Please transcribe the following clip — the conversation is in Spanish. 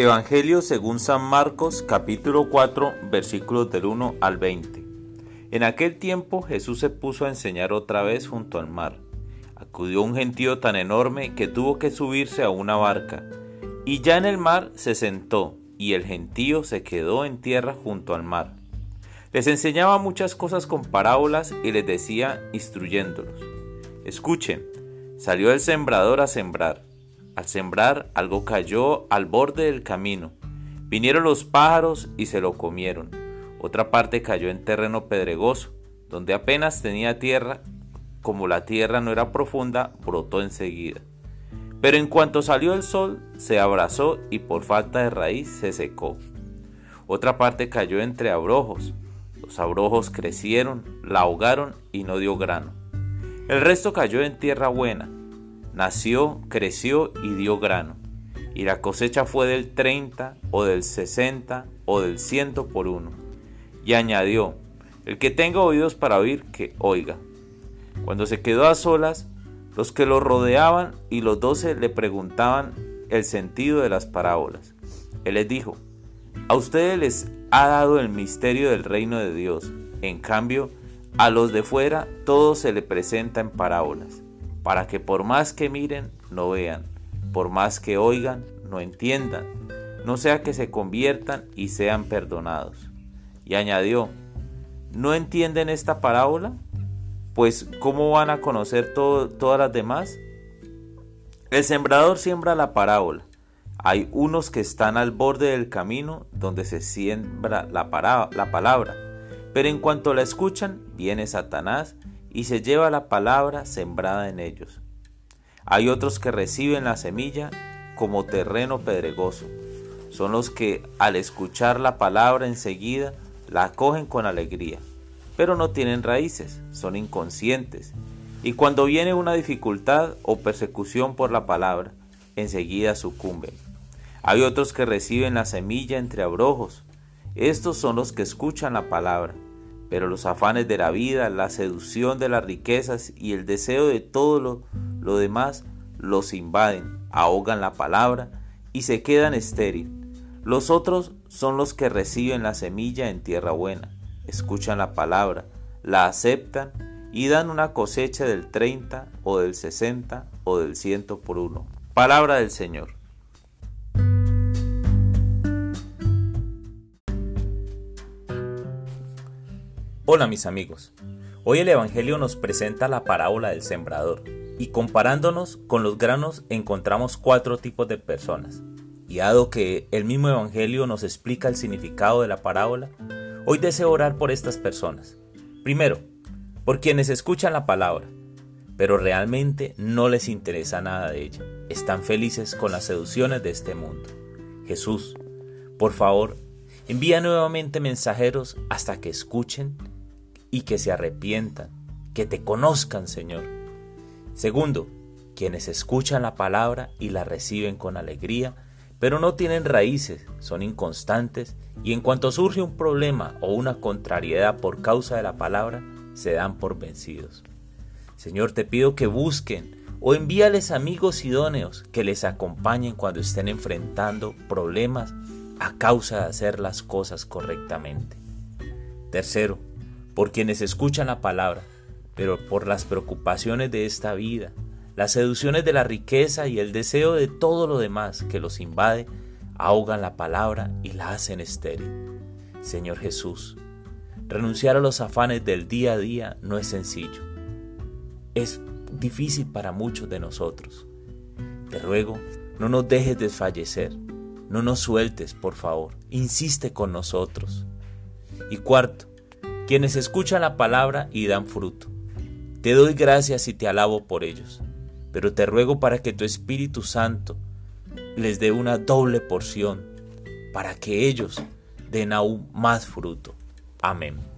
Evangelio según San Marcos capítulo 4 versículos del 1 al 20. En aquel tiempo Jesús se puso a enseñar otra vez junto al mar. Acudió un gentío tan enorme que tuvo que subirse a una barca, y ya en el mar se sentó, y el gentío se quedó en tierra junto al mar. Les enseñaba muchas cosas con parábolas y les decía instruyéndolos. Escuchen, salió el sembrador a sembrar. Al sembrar algo cayó al borde del camino. Vinieron los pájaros y se lo comieron. Otra parte cayó en terreno pedregoso, donde apenas tenía tierra, como la tierra no era profunda, brotó enseguida. Pero en cuanto salió el sol, se abrazó y por falta de raíz se secó. Otra parte cayó entre abrojos. Los abrojos crecieron, la ahogaron y no dio grano. El resto cayó en tierra buena nació, creció y dio grano. Y la cosecha fue del 30 o del 60 o del 100 por uno. Y añadió, el que tenga oídos para oír, que oiga. Cuando se quedó a solas, los que lo rodeaban y los doce le preguntaban el sentido de las parábolas. Él les dijo, a ustedes les ha dado el misterio del reino de Dios. En cambio, a los de fuera todo se le presenta en parábolas para que por más que miren, no vean, por más que oigan, no entiendan, no sea que se conviertan y sean perdonados. Y añadió, ¿no entienden esta parábola? Pues ¿cómo van a conocer todas las demás? El sembrador siembra la parábola. Hay unos que están al borde del camino donde se siembra la, la palabra, pero en cuanto la escuchan, viene Satanás y se lleva la palabra sembrada en ellos. Hay otros que reciben la semilla como terreno pedregoso. Son los que al escuchar la palabra enseguida la acogen con alegría, pero no tienen raíces, son inconscientes. Y cuando viene una dificultad o persecución por la palabra, enseguida sucumben. Hay otros que reciben la semilla entre abrojos. Estos son los que escuchan la palabra pero los afanes de la vida, la seducción de las riquezas y el deseo de todo lo, demás los invaden, ahogan la palabra y se quedan estéril. Los otros son los que reciben la semilla en tierra buena, escuchan la palabra, la aceptan y dan una cosecha del 30 o del 60 o del 100 por uno. Palabra del Señor. Hola mis amigos, hoy el Evangelio nos presenta la parábola del sembrador y comparándonos con los granos encontramos cuatro tipos de personas. Y dado que el mismo Evangelio nos explica el significado de la parábola, hoy deseo orar por estas personas. Primero, por quienes escuchan la palabra, pero realmente no les interesa nada de ella. Están felices con las seducciones de este mundo. Jesús, por favor, envía nuevamente mensajeros hasta que escuchen y que se arrepientan, que te conozcan, Señor. Segundo, quienes escuchan la palabra y la reciben con alegría, pero no tienen raíces, son inconstantes y en cuanto surge un problema o una contrariedad por causa de la palabra, se dan por vencidos. Señor, te pido que busquen o envíales amigos idóneos que les acompañen cuando estén enfrentando problemas a causa de hacer las cosas correctamente. Tercero, por quienes escuchan la palabra, pero por las preocupaciones de esta vida, las seducciones de la riqueza y el deseo de todo lo demás que los invade, ahogan la palabra y la hacen estéril. Señor Jesús, renunciar a los afanes del día a día no es sencillo. Es difícil para muchos de nosotros. Te ruego, no nos dejes desfallecer, no nos sueltes, por favor, insiste con nosotros. Y cuarto, quienes escuchan la palabra y dan fruto. Te doy gracias y te alabo por ellos, pero te ruego para que tu Espíritu Santo les dé una doble porción, para que ellos den aún más fruto. Amén.